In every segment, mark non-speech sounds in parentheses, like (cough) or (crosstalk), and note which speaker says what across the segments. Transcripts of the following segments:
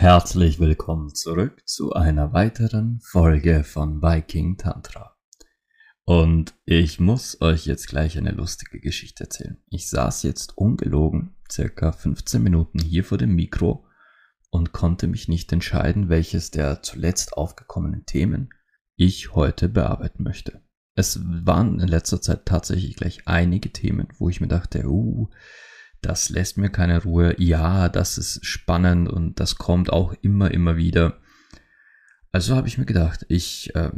Speaker 1: Herzlich willkommen zurück zu einer weiteren Folge von Viking Tantra. Und ich muss euch jetzt gleich eine lustige Geschichte erzählen. Ich saß jetzt ungelogen circa 15 Minuten hier vor dem Mikro und konnte mich nicht entscheiden, welches der zuletzt aufgekommenen Themen ich heute bearbeiten möchte. Es waren in letzter Zeit tatsächlich gleich einige Themen, wo ich mir dachte, uh, das lässt mir keine Ruhe. Ja, das ist spannend und das kommt auch immer, immer wieder. Also habe ich mir gedacht, ich äh,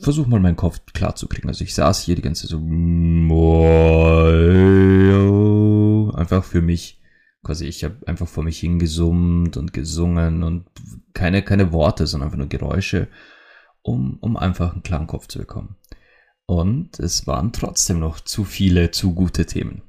Speaker 1: versuche mal meinen Kopf klar zu kriegen. Also ich saß hier die ganze Zeit so einfach für mich quasi ich habe einfach vor mich hingesummt und gesungen und keine keine Worte, sondern einfach nur Geräusche, um um einfach einen klaren Kopf zu bekommen. Und es waren trotzdem noch zu viele zu gute Themen.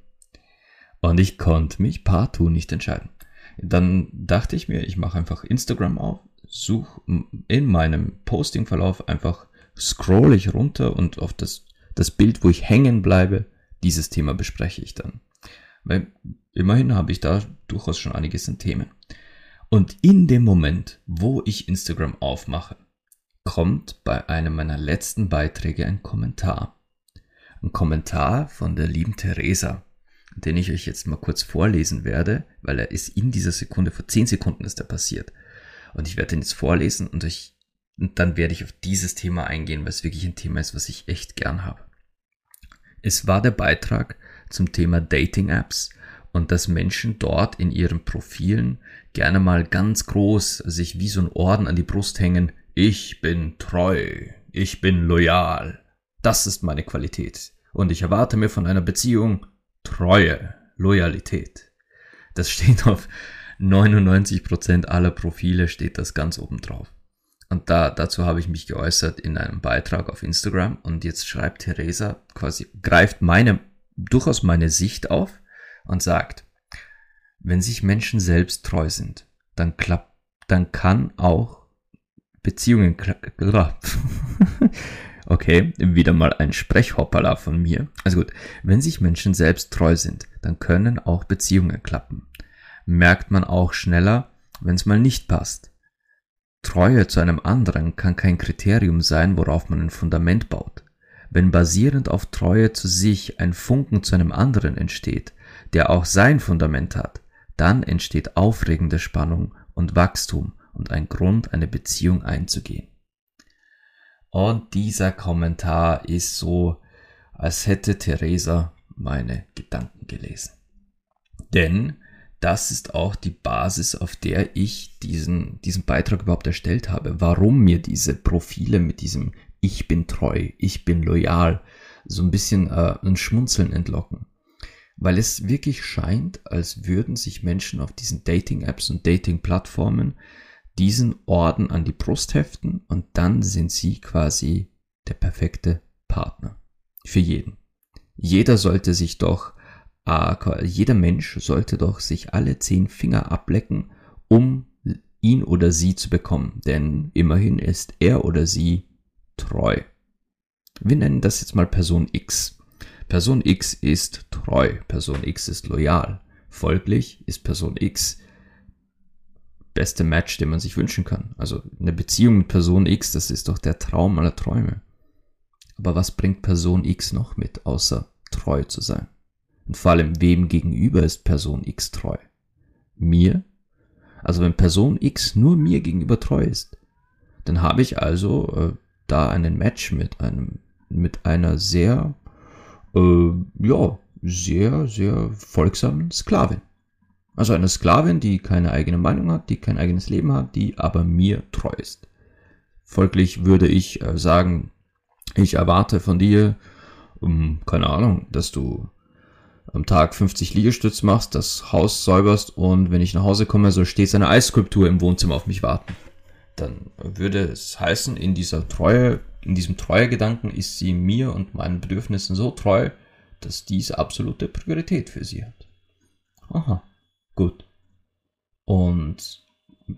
Speaker 1: Und ich konnte mich partout nicht entscheiden. Dann dachte ich mir, ich mache einfach Instagram auf, suche in meinem Postingverlauf einfach scroll ich runter und auf das, das Bild, wo ich hängen bleibe, dieses Thema bespreche ich dann. Weil immerhin habe ich da durchaus schon einiges an Themen. Und in dem Moment, wo ich Instagram aufmache, kommt bei einem meiner letzten Beiträge ein Kommentar. Ein Kommentar von der lieben Theresa den ich euch jetzt mal kurz vorlesen werde, weil er ist in dieser Sekunde, vor 10 Sekunden ist er passiert. Und ich werde den jetzt vorlesen und, ich, und dann werde ich auf dieses Thema eingehen, weil es wirklich ein Thema ist, was ich echt gern habe. Es war der Beitrag zum Thema Dating-Apps und dass Menschen dort in ihren Profilen gerne mal ganz groß sich wie so ein Orden an die Brust hängen. Ich bin treu, ich bin loyal, das ist meine Qualität. Und ich erwarte mir von einer Beziehung Treue, Loyalität. Das steht auf 99% aller Profile steht das ganz oben drauf. Und da, dazu habe ich mich geäußert in einem Beitrag auf Instagram und jetzt schreibt Theresa quasi, greift meine, durchaus meine Sicht auf und sagt, wenn sich Menschen selbst treu sind, dann klappt, dann kann auch Beziehungen, (laughs) Okay, wieder mal ein Sprechhoppala von mir. Also gut, wenn sich Menschen selbst treu sind, dann können auch Beziehungen klappen. Merkt man auch schneller, wenn es mal nicht passt. Treue zu einem anderen kann kein Kriterium sein, worauf man ein Fundament baut. Wenn basierend auf Treue zu sich ein Funken zu einem anderen entsteht, der auch sein Fundament hat, dann entsteht aufregende Spannung und Wachstum und ein Grund, eine Beziehung einzugehen. Und dieser Kommentar ist so, als hätte Theresa meine Gedanken gelesen. Denn das ist auch die Basis, auf der ich diesen, diesen Beitrag überhaupt erstellt habe. Warum mir diese Profile mit diesem Ich bin treu, ich bin loyal, so ein bisschen äh, ein Schmunzeln entlocken. Weil es wirklich scheint, als würden sich Menschen auf diesen Dating-Apps und Dating-Plattformen diesen Orden an die Brust heften und dann sind sie quasi der perfekte Partner. Für jeden. Jeder sollte sich doch, äh, jeder Mensch sollte doch sich alle zehn Finger ablecken, um ihn oder sie zu bekommen. Denn immerhin ist er oder sie treu. Wir nennen das jetzt mal Person X. Person X ist treu, Person X ist loyal. Folglich ist Person X beste Match, den man sich wünschen kann. Also eine Beziehung mit Person X, das ist doch der Traum aller Träume. Aber was bringt Person X noch mit, außer treu zu sein? Und vor allem, wem gegenüber ist Person X treu? Mir? Also wenn Person X nur mir gegenüber treu ist, dann habe ich also äh, da einen Match mit einem, mit einer sehr, äh, ja, sehr, sehr folgsamen Sklavin. Also eine Sklavin, die keine eigene Meinung hat, die kein eigenes Leben hat, die aber mir treu ist. Folglich würde ich äh, sagen, ich erwarte von dir, um, keine Ahnung, dass du am Tag 50 Liegestütz machst, das Haus säuberst und wenn ich nach Hause komme, so steht eine Eisskulptur im Wohnzimmer auf mich warten. Dann würde es heißen, in dieser Treue, in diesem Treuegedanken ist sie mir und meinen Bedürfnissen so treu, dass diese absolute Priorität für sie hat. Aha. Gut. Und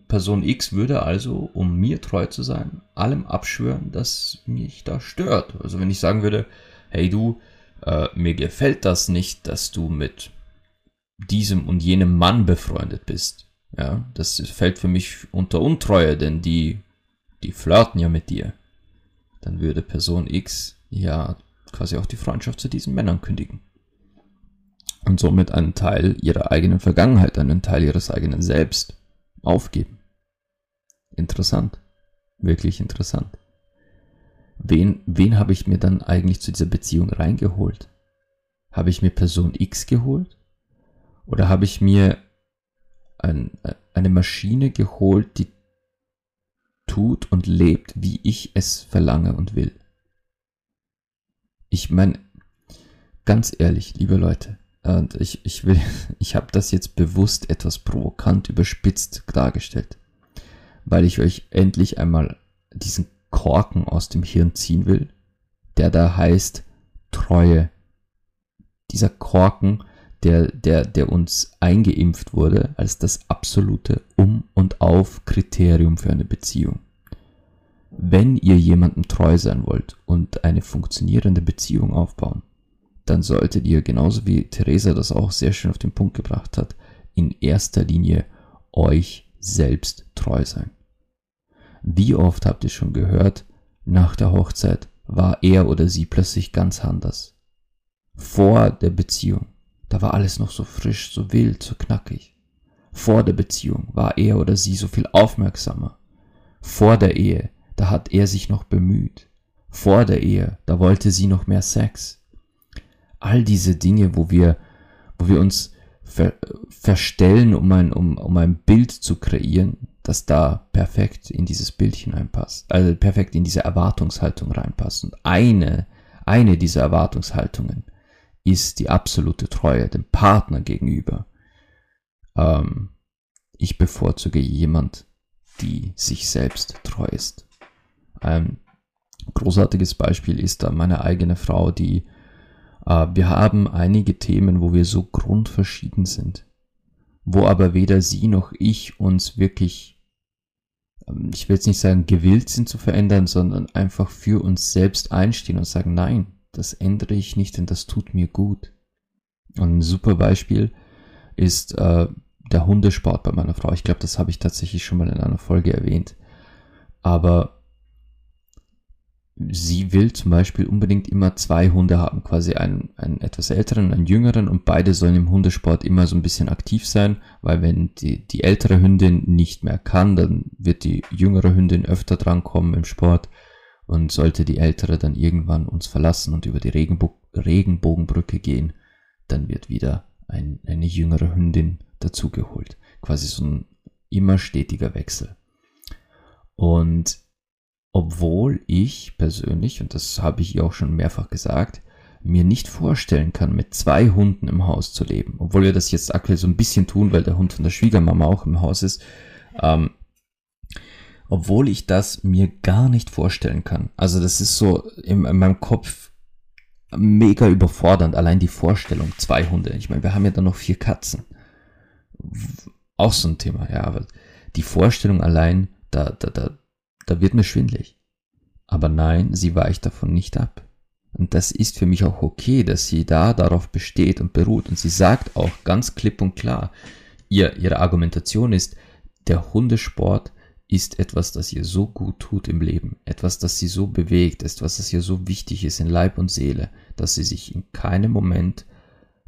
Speaker 1: Person X würde also, um mir treu zu sein, allem abschwören, das mich da stört. Also wenn ich sagen würde, hey du, äh, mir gefällt das nicht, dass du mit diesem und jenem Mann befreundet bist. Ja, das fällt für mich unter Untreue, denn die, die flirten ja mit dir. Dann würde Person X ja quasi auch die Freundschaft zu diesen Männern kündigen. Und somit einen Teil ihrer eigenen Vergangenheit, einen Teil ihres eigenen Selbst aufgeben. Interessant. Wirklich interessant. Wen, wen habe ich mir dann eigentlich zu dieser Beziehung reingeholt? Habe ich mir Person X geholt? Oder habe ich mir ein, eine Maschine geholt, die tut und lebt, wie ich es verlange und will? Ich meine, ganz ehrlich, liebe Leute, und ich, ich will, (laughs) ich habe das jetzt bewusst etwas provokant überspitzt dargestellt, weil ich euch endlich einmal diesen Korken aus dem Hirn ziehen will, der da heißt Treue. Dieser Korken, der, der, der uns eingeimpft wurde als das absolute Um- und Auf-Kriterium für eine Beziehung. Wenn ihr jemandem treu sein wollt und eine funktionierende Beziehung aufbauen, dann solltet ihr, genauso wie Theresa das auch sehr schön auf den Punkt gebracht hat, in erster Linie euch selbst treu sein. Wie oft habt ihr schon gehört, nach der Hochzeit war er oder sie plötzlich ganz anders. Vor der Beziehung, da war alles noch so frisch, so wild, so knackig. Vor der Beziehung war er oder sie so viel aufmerksamer. Vor der Ehe, da hat er sich noch bemüht. Vor der Ehe, da wollte sie noch mehr Sex. All diese Dinge, wo wir, wo wir uns ver verstellen, um ein, um, um ein Bild zu kreieren, das da perfekt in dieses Bild hineinpasst, also perfekt in diese Erwartungshaltung reinpasst. Und eine, eine dieser Erwartungshaltungen ist die absolute Treue dem Partner gegenüber. Ähm, ich bevorzuge jemand, die sich selbst treu ist. Ein großartiges Beispiel ist da meine eigene Frau, die wir haben einige Themen, wo wir so grundverschieden sind, wo aber weder sie noch ich uns wirklich, ähm, ich will jetzt nicht sagen gewillt sind zu verändern, sondern einfach für uns selbst einstehen und sagen, nein, das ändere ich nicht, denn das tut mir gut. Und ein super Beispiel ist äh, der Hundesport bei meiner Frau. Ich glaube, das habe ich tatsächlich schon mal in einer Folge erwähnt. Aber sie will zum Beispiel unbedingt immer zwei Hunde haben, quasi einen, einen etwas älteren, und einen jüngeren und beide sollen im Hundesport immer so ein bisschen aktiv sein, weil wenn die, die ältere Hündin nicht mehr kann, dann wird die jüngere Hündin öfter drankommen im Sport und sollte die ältere dann irgendwann uns verlassen und über die Regenbo Regenbogenbrücke gehen, dann wird wieder ein, eine jüngere Hündin dazugeholt. Quasi so ein immer stetiger Wechsel. Und obwohl ich persönlich, und das habe ich ihr auch schon mehrfach gesagt, mir nicht vorstellen kann, mit zwei Hunden im Haus zu leben. Obwohl wir das jetzt aktuell so ein bisschen tun, weil der Hund von der Schwiegermama auch im Haus ist. Ähm, obwohl ich das mir gar nicht vorstellen kann. Also das ist so in, in meinem Kopf mega überfordernd, allein die Vorstellung, zwei Hunde. Ich meine, wir haben ja dann noch vier Katzen. Auch so ein Thema, ja, aber die Vorstellung allein, da, da, da, da wird mir schwindlig. Aber nein, sie weicht davon nicht ab. Und das ist für mich auch okay, dass sie da darauf besteht und beruht. Und sie sagt auch ganz klipp und klar, ihr, ihre Argumentation ist, der Hundesport ist etwas, das ihr so gut tut im Leben, etwas, das sie so bewegt, etwas, das ihr so wichtig ist in Leib und Seele, dass sie sich in keinem Moment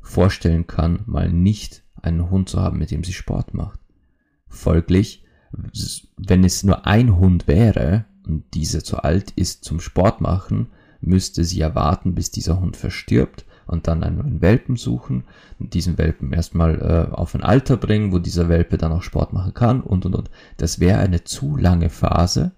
Speaker 1: vorstellen kann, mal nicht einen Hund zu haben, mit dem sie Sport macht. Folglich wenn es nur ein Hund wäre und dieser zu alt ist zum Sport machen, müsste sie erwarten, bis dieser Hund verstirbt und dann einen Welpen suchen diesen Welpen erstmal äh, auf ein Alter bringen, wo dieser Welpe dann auch Sport machen kann und und und. Das wäre eine zu lange Phase,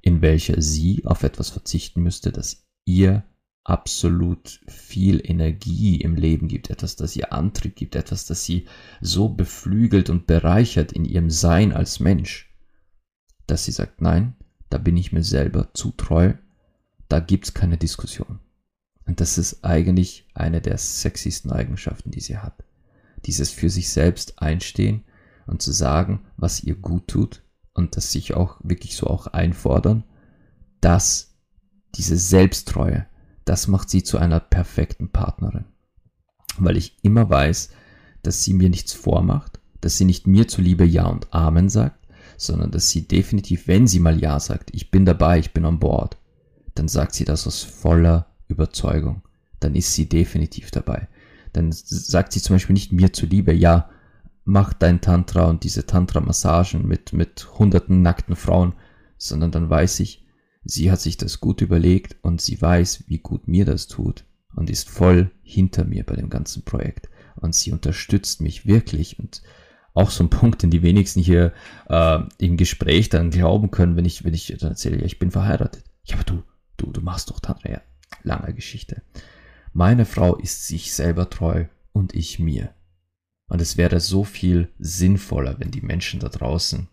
Speaker 1: in welcher sie auf etwas verzichten müsste, das ihr absolut viel Energie im Leben gibt, etwas, das ihr Antrieb gibt, etwas, das sie so beflügelt und bereichert in ihrem Sein als Mensch, dass sie sagt, nein, da bin ich mir selber zu treu, da gibt's keine Diskussion. Und das ist eigentlich eine der sexiesten Eigenschaften, die sie hat. Dieses für sich selbst einstehen und zu sagen, was ihr gut tut und das sich auch wirklich so auch einfordern, dass diese Selbsttreue, das macht sie zu einer perfekten Partnerin. Weil ich immer weiß, dass sie mir nichts vormacht, dass sie nicht mir zuliebe Ja und Amen sagt, sondern dass sie definitiv, wenn sie mal Ja sagt, ich bin dabei, ich bin an Bord, dann sagt sie das aus voller Überzeugung. Dann ist sie definitiv dabei. Dann sagt sie zum Beispiel nicht mir zuliebe, ja, mach dein Tantra und diese Tantra-Massagen mit, mit hunderten nackten Frauen, sondern dann weiß ich, sie hat sich das gut überlegt und sie weiß, wie gut mir das tut und ist voll hinter mir bei dem ganzen Projekt. Und sie unterstützt mich wirklich und auch so ein (laughs) Punkt, den die wenigsten hier äh, im Gespräch dann glauben können, wenn ich, wenn ich dann erzähle, ja, ich bin verheiratet. Ja, aber du, du, du machst doch. Ja, lange Geschichte. Meine Frau ist sich selber treu und ich mir. Und es wäre so viel sinnvoller, wenn die Menschen da draußen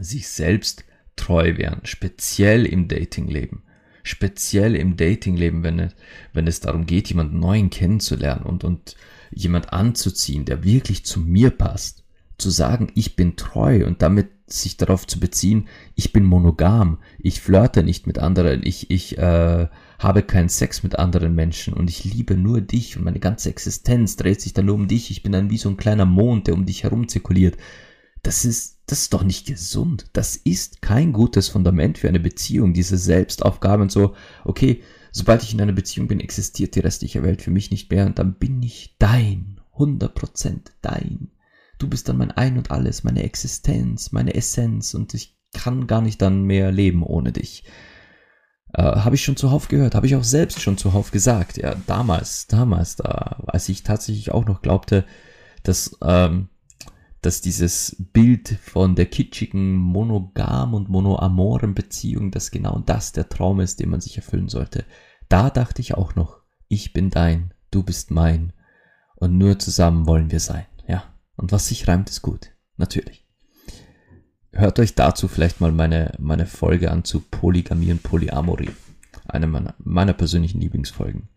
Speaker 1: sich selbst treu wären, speziell im Datingleben. Speziell im Datingleben, wenn es, wenn es darum geht, jemanden neuen kennenzulernen und, und jemand anzuziehen, der wirklich zu mir passt. Zu sagen, ich bin treu und damit sich darauf zu beziehen, ich bin monogam, ich flirte nicht mit anderen, ich, ich äh, habe keinen Sex mit anderen Menschen und ich liebe nur dich und meine ganze Existenz dreht sich dann nur um dich, ich bin dann wie so ein kleiner Mond, der um dich herum zirkuliert. Das ist, das ist doch nicht gesund. Das ist kein gutes Fundament für eine Beziehung, diese Selbstaufgabe und so, okay, sobald ich in einer Beziehung bin, existiert die restliche Welt für mich nicht mehr und dann bin ich dein, 100% dein. Du bist dann mein Ein und alles, meine Existenz, meine Essenz und ich kann gar nicht dann mehr leben ohne dich. Äh, habe ich schon zuhauf gehört, habe ich auch selbst schon zuhauf gesagt. Ja, damals, damals, da, als ich tatsächlich auch noch glaubte, dass, ähm, dass dieses Bild von der kitschigen monogam und monoamoren Beziehung, dass genau das der Traum ist, den man sich erfüllen sollte. Da dachte ich auch noch, ich bin dein, du bist mein und nur zusammen wollen wir sein. Und was sich reimt, ist gut. Natürlich. Hört euch dazu vielleicht mal meine, meine Folge an zu Polygamie und Polyamorie. Eine meiner, meiner persönlichen Lieblingsfolgen.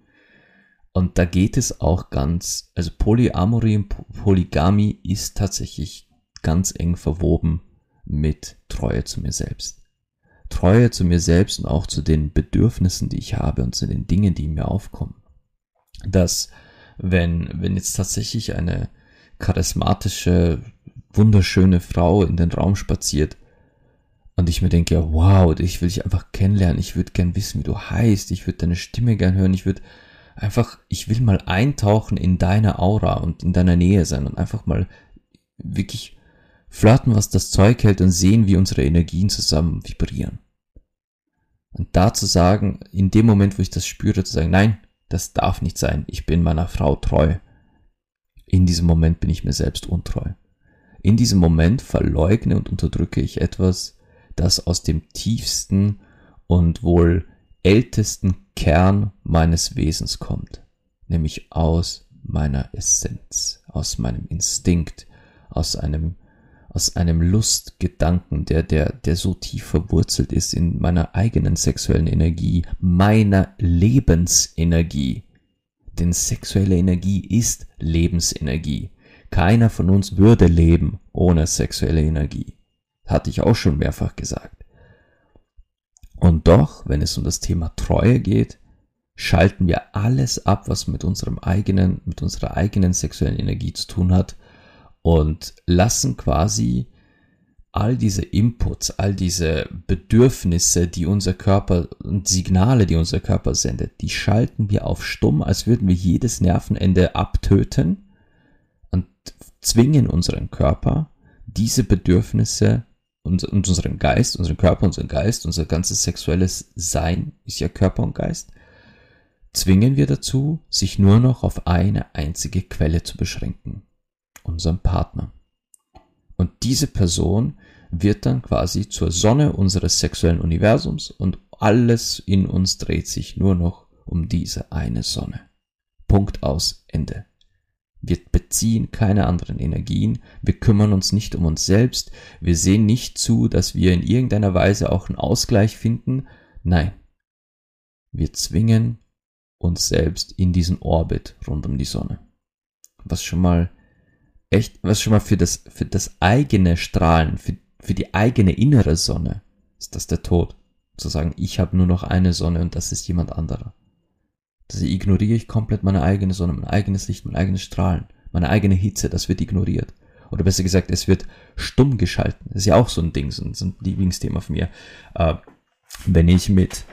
Speaker 1: Und da geht es auch ganz, also Polyamorie und Polygamie ist tatsächlich ganz eng verwoben mit Treue zu mir selbst. Treue zu mir selbst und auch zu den Bedürfnissen, die ich habe und zu den Dingen, die mir aufkommen. Dass, wenn, wenn jetzt tatsächlich eine, charismatische, wunderschöne Frau in den Raum spaziert und ich mir denke, ja, wow, ich will dich einfach kennenlernen, ich würde gern wissen, wie du heißt, ich würde deine Stimme gern hören, ich würde einfach, ich will mal eintauchen in deine Aura und in deiner Nähe sein und einfach mal wirklich flirten, was das Zeug hält und sehen, wie unsere Energien zusammen vibrieren. Und da zu sagen, in dem Moment, wo ich das spüre, zu sagen, nein, das darf nicht sein, ich bin meiner Frau treu in diesem Moment bin ich mir selbst untreu. In diesem Moment verleugne und unterdrücke ich etwas, das aus dem tiefsten und wohl ältesten Kern meines Wesens kommt, nämlich aus meiner Essenz, aus meinem Instinkt, aus einem aus einem Lustgedanken, der, der, der so tief verwurzelt ist in meiner eigenen sexuellen Energie, meiner Lebensenergie, denn sexuelle Energie ist Lebensenergie. Keiner von uns würde leben ohne sexuelle Energie. Hatte ich auch schon mehrfach gesagt. Und doch, wenn es um das Thema Treue geht, schalten wir alles ab, was mit unserem eigenen, mit unserer eigenen sexuellen Energie zu tun hat und lassen quasi all diese Inputs, all diese Bedürfnisse, die unser Körper und Signale, die unser Körper sendet, die schalten wir auf stumm, als würden wir jedes Nervenende abtöten und zwingen unseren Körper, diese Bedürfnisse und, unseren Geist, unseren Körper, unseren Geist, unser ganzes sexuelles Sein ist ja Körper und Geist, zwingen wir dazu, sich nur noch auf eine einzige Quelle zu beschränken, unseren Partner. Und diese Person wird dann quasi zur Sonne unseres sexuellen Universums und alles in uns dreht sich nur noch um diese eine Sonne. Punkt aus Ende. Wir beziehen keine anderen Energien, wir kümmern uns nicht um uns selbst, wir sehen nicht zu, dass wir in irgendeiner Weise auch einen Ausgleich finden. Nein, wir zwingen uns selbst in diesen Orbit rund um die Sonne. Was schon mal echt, was schon mal für das, für das eigene Strahlen, für für die eigene innere Sonne ist das der Tod. Zu sagen, ich habe nur noch eine Sonne und das ist jemand anderer. Das ignoriere ich komplett meine eigene Sonne, mein eigenes Licht, mein eigenes Strahlen, meine eigene Hitze, das wird ignoriert. Oder besser gesagt, es wird stumm geschalten. Das ist ja auch so ein Ding, so ein, so ein Lieblingsthema von mir. Äh, wenn ich mit,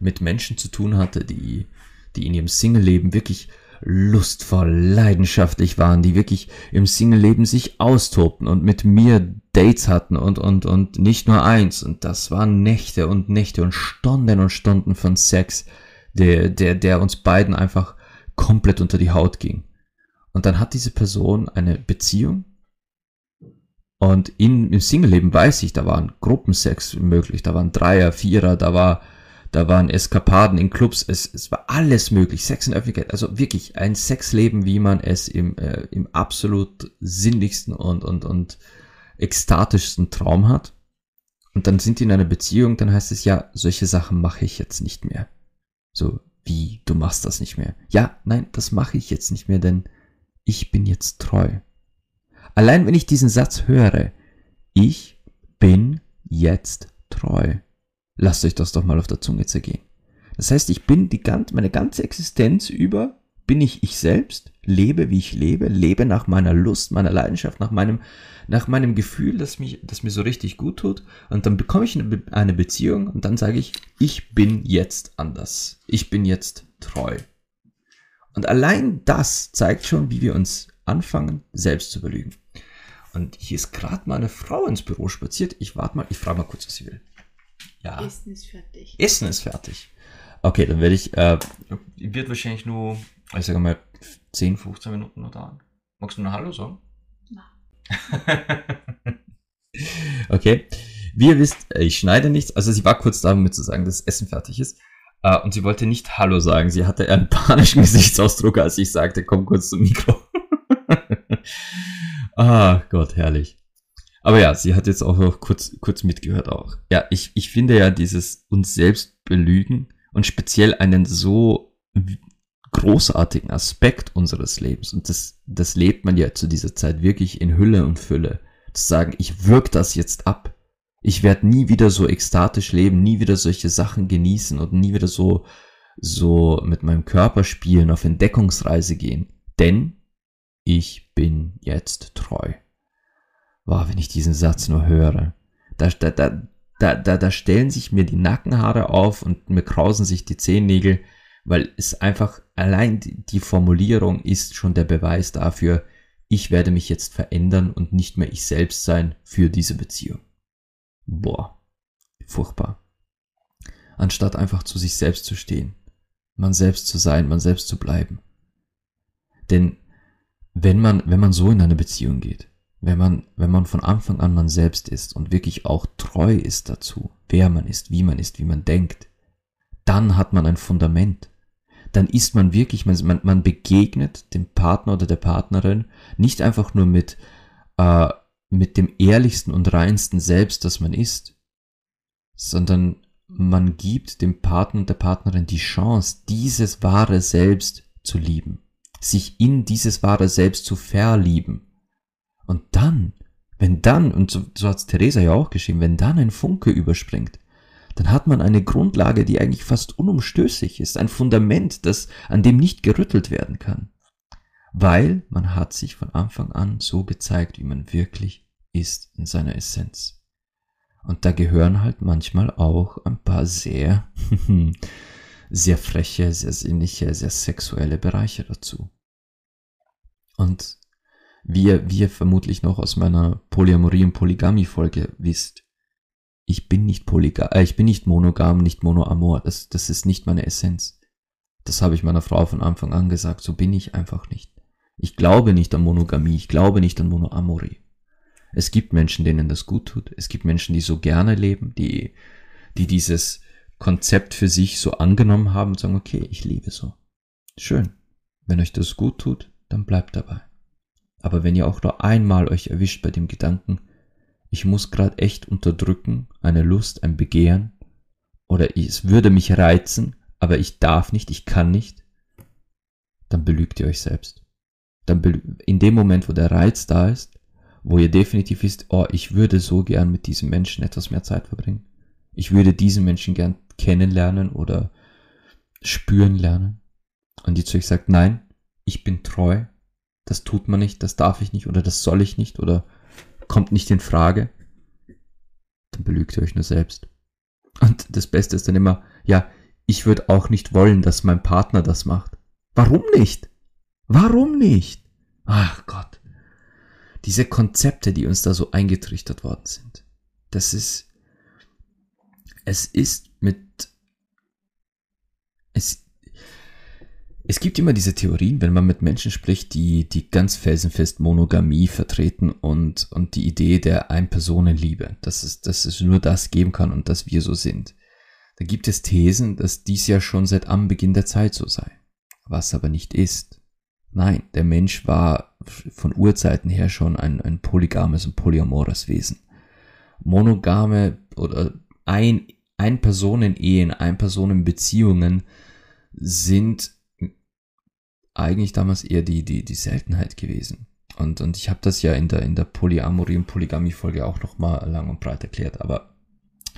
Speaker 1: mit Menschen zu tun hatte, die, die in ihrem Single-Leben wirklich lustvoll, leidenschaftlich waren, die wirklich im Single-Leben sich austobten und mit mir Dates hatten und, und, und nicht nur eins. Und das waren Nächte und Nächte und Stunden und Stunden von Sex, der, der, der uns beiden einfach komplett unter die Haut ging. Und dann hat diese Person eine Beziehung und in, im Single-Leben weiß ich, da waren Gruppensex möglich, da waren Dreier, Vierer, da war, da waren Eskapaden in Clubs, es, es war alles möglich, Sex in Öffentlichkeit, also wirklich ein Sexleben, wie man es im, äh, im absolut sinnlichsten und, und, und ekstatischsten Traum hat. Und dann sind die in einer Beziehung, dann heißt es ja, solche Sachen mache ich jetzt nicht mehr. So, wie, du machst das nicht mehr? Ja, nein, das mache ich jetzt nicht mehr, denn ich bin jetzt treu. Allein wenn ich diesen Satz höre, ich bin jetzt treu. Lasst euch das doch mal auf der Zunge zergehen. Das heißt, ich bin die ganze, meine ganze Existenz über, bin ich ich selbst, lebe wie ich lebe, lebe nach meiner Lust, meiner Leidenschaft, nach meinem, nach meinem Gefühl, das mich, das mir so richtig gut tut. Und dann bekomme ich eine, eine Beziehung und dann sage ich, ich bin jetzt anders. Ich bin jetzt treu. Und allein das zeigt schon, wie wir uns anfangen, selbst zu belügen. Und hier ist gerade mal eine Frau ins Büro spaziert. Ich warte mal, ich frage mal kurz, was sie will.
Speaker 2: Ja. Essen ist fertig.
Speaker 1: Essen ist fertig. Okay, dann werde ich, äh, wird wahrscheinlich nur, ich sage mal, 10, 15 Minuten noch dauern. Magst du noch Hallo sagen? Nein. (laughs) okay. Wie ihr wisst, ich schneide nichts. Also sie war kurz da, um mir zu sagen, dass das Essen fertig ist. Uh, und sie wollte nicht Hallo sagen. Sie hatte einen panischen (laughs) Gesichtsausdruck, als ich sagte, komm kurz zum Mikro. (laughs) ah, Gott, herrlich. Aber ja, sie hat jetzt auch noch kurz, kurz mitgehört auch. Ja, ich, ich finde ja dieses uns selbst belügen und speziell einen so großartigen Aspekt unseres Lebens. Und das, das lebt man ja zu dieser Zeit wirklich in Hülle und Fülle. Zu sagen, ich wirke das jetzt ab. Ich werde nie wieder so ekstatisch leben, nie wieder solche Sachen genießen und nie wieder so, so mit meinem Körper spielen, auf Entdeckungsreise gehen. Denn ich bin jetzt treu. Wow, wenn ich diesen Satz nur höre, da, da, da, da, da, da stellen sich mir die Nackenhaare auf und mir krausen sich die Zehennägel, weil es einfach allein die Formulierung ist schon der Beweis dafür, ich werde mich jetzt verändern und nicht mehr ich selbst sein für diese Beziehung. Boah, furchtbar. Anstatt einfach zu sich selbst zu stehen, man selbst zu sein, man selbst zu bleiben. Denn wenn man, wenn man so in eine Beziehung geht, wenn man, wenn man von Anfang an man selbst ist und wirklich auch treu ist dazu, wer man ist, wie man ist, wie man denkt, dann hat man ein Fundament. Dann ist man wirklich, man, man begegnet dem Partner oder der Partnerin nicht einfach nur mit, äh, mit dem ehrlichsten und reinsten Selbst, das man ist, sondern man gibt dem Partner und der Partnerin die Chance, dieses wahre Selbst zu lieben sich in dieses wahre Selbst zu verlieben. Und dann, wenn dann, und so, so hat Theresa ja auch geschrieben, wenn dann ein Funke überspringt, dann hat man eine Grundlage, die eigentlich fast unumstößlich ist, ein Fundament, das, an dem nicht gerüttelt werden kann. Weil man hat sich von Anfang an so gezeigt, wie man wirklich ist in seiner Essenz. Und da gehören halt manchmal auch ein paar sehr (laughs) sehr freche, sehr sinnliche, sehr sexuelle Bereiche dazu. Und wie ihr, wie ihr vermutlich noch aus meiner Polyamorie- und Polygamie-Folge wisst, ich bin nicht polygam, äh, ich bin nicht monogam, nicht monoamor. Das, das ist nicht meine Essenz. Das habe ich meiner Frau von Anfang an gesagt. So bin ich einfach nicht. Ich glaube nicht an Monogamie. Ich glaube nicht an Monoamorie. Es gibt Menschen, denen das gut tut. Es gibt Menschen, die so gerne leben, die, die dieses Konzept für sich so angenommen haben und sagen, okay, ich liebe so. Schön. Wenn euch das gut tut, dann bleibt dabei. Aber wenn ihr auch nur einmal euch erwischt bei dem Gedanken, ich muss gerade echt unterdrücken, eine Lust, ein Begehren, oder es würde mich reizen, aber ich darf nicht, ich kann nicht, dann belügt ihr euch selbst. Dann in dem Moment, wo der Reiz da ist, wo ihr definitiv wisst, oh, ich würde so gern mit diesem Menschen etwas mehr Zeit verbringen. Ich würde diesen Menschen gern kennenlernen oder spüren lernen. Und die zu euch sagt, nein, ich bin treu, das tut man nicht, das darf ich nicht oder das soll ich nicht oder kommt nicht in Frage, dann belügt ihr euch nur selbst. Und das Beste ist dann immer, ja, ich würde auch nicht wollen, dass mein Partner das macht. Warum nicht? Warum nicht? Ach Gott. Diese Konzepte, die uns da so eingetrichtert worden sind. Das ist, es ist mit, es, es gibt immer diese Theorien, wenn man mit Menschen spricht, die, die ganz felsenfest Monogamie vertreten und, und die Idee der Ein-Personen-Liebe, dass es, dass es nur das geben kann und dass wir so sind. Da gibt es Thesen, dass dies ja schon seit Anbeginn der Zeit so sei. Was aber nicht ist. Nein, der Mensch war von Urzeiten her schon ein, ein polygames und polyamores Wesen. Monogame oder ein, Ein-Personen-Ehen, Ein-Personen-Beziehungen sind eigentlich damals eher die, die, die Seltenheit gewesen. Und, und ich habe das ja in der, in der Polyamorie- und Polygamie-Folge auch nochmal lang und breit erklärt. Aber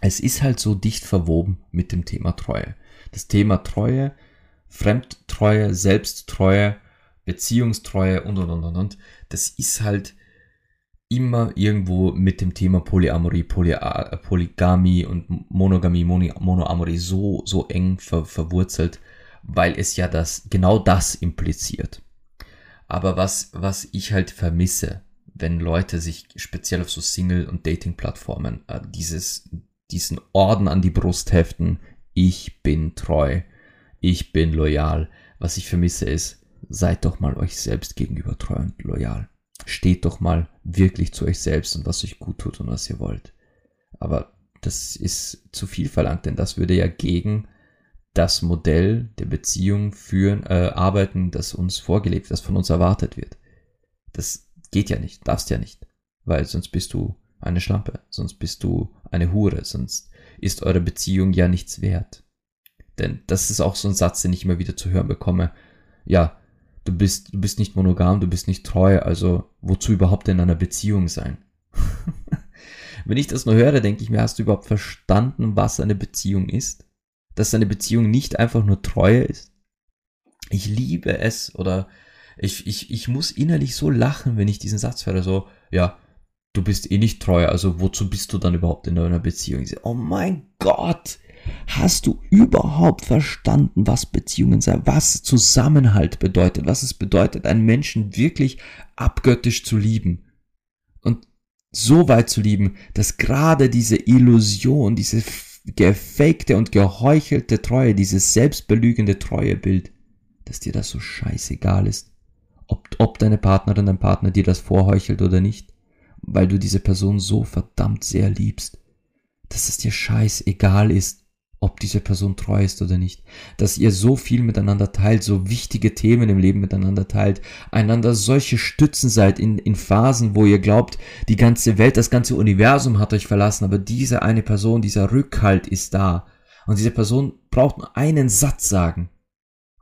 Speaker 1: es ist halt so dicht verwoben mit dem Thema Treue. Das Thema Treue, Fremdtreue, Selbsttreue, Beziehungstreue und, und, und, und, und. Das ist halt immer irgendwo mit dem Thema Polyamorie, Poly Polygamie und Monogamie, Monoamorie so, so eng ver verwurzelt, weil es ja das, genau das impliziert. Aber was, was ich halt vermisse, wenn Leute sich speziell auf so Single- und Dating-Plattformen äh, dieses, diesen Orden an die Brust heften, ich bin treu, ich bin loyal. Was ich vermisse ist, seid doch mal euch selbst gegenüber treu und loyal. Steht doch mal wirklich zu euch selbst und was euch gut tut und was ihr wollt. Aber das ist zu viel verlangt, denn das würde ja gegen das Modell der Beziehung führen, äh, arbeiten, das uns vorgelebt, das von uns erwartet wird. Das geht ja nicht, darfst ja nicht, weil sonst bist du eine Schlampe, sonst bist du eine Hure, sonst ist eure Beziehung ja nichts wert. Denn das ist auch so ein Satz, den ich immer wieder zu hören bekomme. Ja, du bist, du bist nicht monogam, du bist nicht treu, also wozu überhaupt in einer Beziehung sein? (laughs) Wenn ich das nur höre, denke ich mir, hast du überhaupt verstanden, was eine Beziehung ist? Dass seine Beziehung nicht einfach nur Treue ist. Ich liebe es oder ich, ich, ich muss innerlich so lachen, wenn ich diesen Satz höre, so, ja, du bist eh nicht treu, also wozu bist du dann überhaupt in einer Beziehung? Ich oh mein Gott, hast du überhaupt verstanden, was Beziehungen sind, was Zusammenhalt bedeutet, was es bedeutet, einen Menschen wirklich abgöttisch zu lieben und so weit zu lieben, dass gerade diese Illusion, diese gefakte und geheuchelte Treue, dieses selbstbelügende Treuebild, dass dir das so scheißegal ist, ob, ob deine Partnerin, dein Partner dir das vorheuchelt oder nicht, weil du diese Person so verdammt sehr liebst, dass es dir scheißegal ist, ob diese Person treu ist oder nicht, dass ihr so viel miteinander teilt, so wichtige Themen im Leben miteinander teilt, einander solche Stützen seid in, in Phasen, wo ihr glaubt, die ganze Welt, das ganze Universum hat euch verlassen, aber diese eine Person, dieser Rückhalt ist da. Und diese Person braucht nur einen Satz sagen.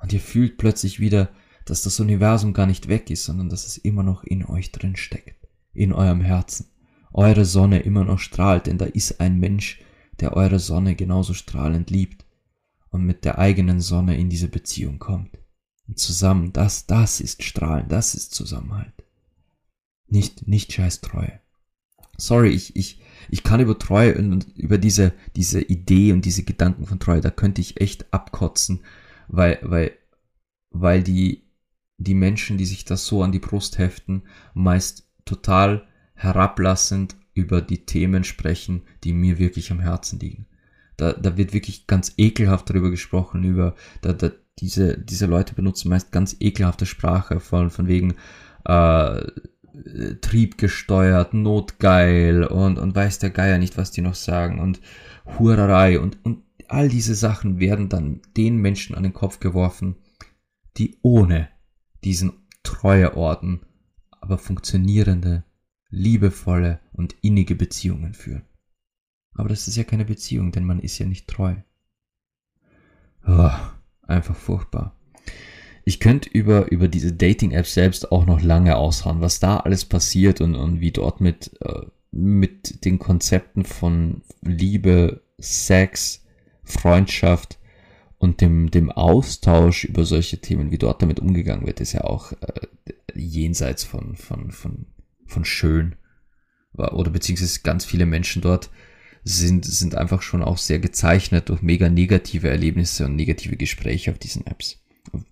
Speaker 1: Und ihr fühlt plötzlich wieder, dass das Universum gar nicht weg ist, sondern dass es immer noch in euch drin steckt, in eurem Herzen. Eure Sonne immer noch strahlt, denn da ist ein Mensch, der eure Sonne genauso strahlend liebt und mit der eigenen Sonne in diese Beziehung kommt. Und zusammen, das, das ist Strahlen, das ist Zusammenhalt. Nicht, nicht scheiß Treue. Sorry, ich, ich, ich kann über Treue und über diese, diese Idee und diese Gedanken von Treue, da könnte ich echt abkotzen, weil, weil, weil die, die Menschen, die sich das so an die Brust heften, meist total herablassend über die Themen sprechen, die mir wirklich am Herzen liegen. Da, da wird wirklich ganz ekelhaft darüber gesprochen, über da, da, diese, diese Leute benutzen meist ganz ekelhafte Sprache von, von wegen äh, triebgesteuert, notgeil und, und weiß der Geier nicht, was die noch sagen und Hurerei und, und all diese Sachen werden dann den Menschen an den Kopf geworfen, die ohne diesen Treueorden aber funktionierende liebevolle und innige Beziehungen führen. Aber das ist ja keine Beziehung, denn man ist ja nicht treu. Oh, einfach furchtbar. Ich könnte über, über diese Dating-Apps selbst auch noch lange aushauen, was da alles passiert und, und wie dort mit, äh, mit den Konzepten von Liebe, Sex, Freundschaft und dem, dem Austausch über solche Themen, wie dort damit umgegangen wird, ist ja auch, äh, jenseits von, von, von, von schön. Oder beziehungsweise ganz viele Menschen dort sind, sind einfach schon auch sehr gezeichnet durch mega negative Erlebnisse und negative Gespräche auf diesen Apps.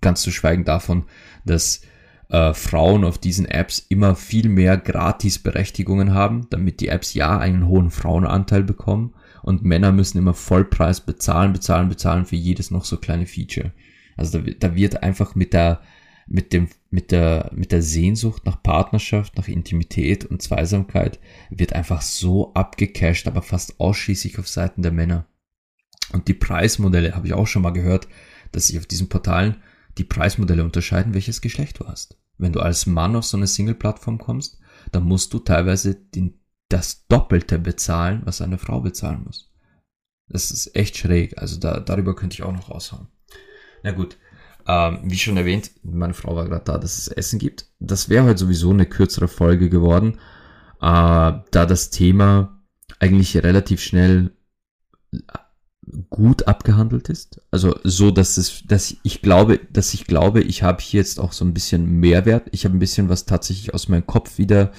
Speaker 1: Ganz zu schweigen davon, dass äh, Frauen auf diesen Apps immer viel mehr Gratisberechtigungen haben, damit die Apps ja einen hohen Frauenanteil bekommen und Männer müssen immer Vollpreis bezahlen, bezahlen, bezahlen für jedes noch so kleine Feature. Also da, da wird einfach mit der, mit dem, mit der, mit der Sehnsucht nach Partnerschaft, nach Intimität und Zweisamkeit wird einfach so abgecasht, aber fast ausschließlich auf Seiten der Männer. Und die Preismodelle habe ich auch schon mal gehört, dass sich auf diesen Portalen die Preismodelle unterscheiden, welches Geschlecht du hast. Wenn du als Mann auf so eine Single-Plattform kommst, dann musst du teilweise den, das Doppelte bezahlen, was eine Frau bezahlen muss. Das ist echt schräg. Also da, darüber könnte ich auch noch raushauen. Na gut. Ähm, wie schon erwähnt, meine Frau war gerade da, dass es Essen gibt. Das wäre heute sowieso eine kürzere Folge geworden, äh, da das Thema eigentlich relativ schnell gut abgehandelt ist. Also so, dass es, dass ich glaube, dass ich glaube, ich habe hier jetzt auch so ein bisschen Mehrwert. Ich habe ein bisschen was tatsächlich aus meinem Kopf wieder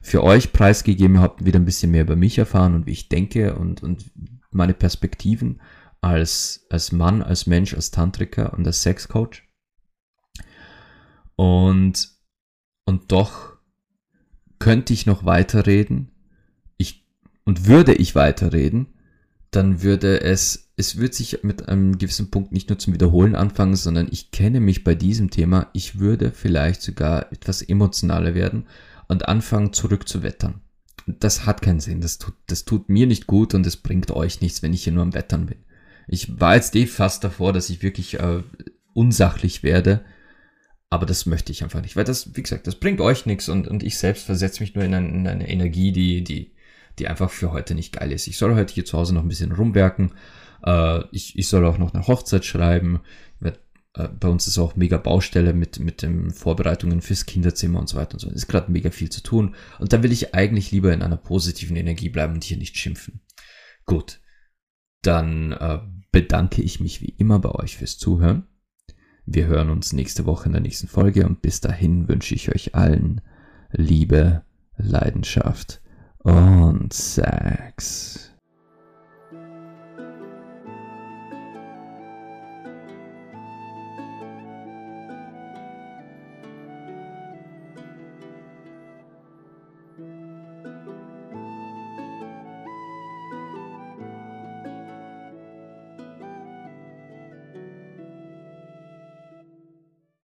Speaker 1: für euch preisgegeben, habe wieder ein bisschen mehr über mich erfahren und wie ich denke und, und meine Perspektiven als, als Mann, als Mensch, als Tantriker und als Sexcoach. Und, und doch könnte ich noch weiterreden. Ich, und würde ich weiterreden, dann würde es, es wird sich mit einem gewissen Punkt nicht nur zum Wiederholen anfangen, sondern ich kenne mich bei diesem Thema. Ich würde vielleicht sogar etwas emotionaler werden und anfangen zurückzuwettern. Das hat keinen Sinn. Das tut, das tut mir nicht gut und es bringt euch nichts, wenn ich hier nur am Wettern bin. Ich war jetzt eh fast davor, dass ich wirklich äh, unsachlich werde. Aber das möchte ich einfach nicht, weil das, wie gesagt, das bringt euch nichts und, und ich selbst versetze mich nur in, ein, in eine Energie, die, die die einfach für heute nicht geil ist. Ich soll heute hier zu Hause noch ein bisschen rumwerken. Äh, ich, ich soll auch noch eine Hochzeit schreiben. Äh, bei uns ist auch mega Baustelle mit, mit den Vorbereitungen fürs Kinderzimmer und so weiter und so. Es ist gerade mega viel zu tun. Und da will ich eigentlich lieber in einer positiven Energie bleiben und hier nicht schimpfen. Gut. Dann äh, bedanke ich mich wie immer bei euch fürs Zuhören. Wir hören uns nächste Woche in der nächsten Folge und bis dahin wünsche ich euch allen Liebe, Leidenschaft und Sex.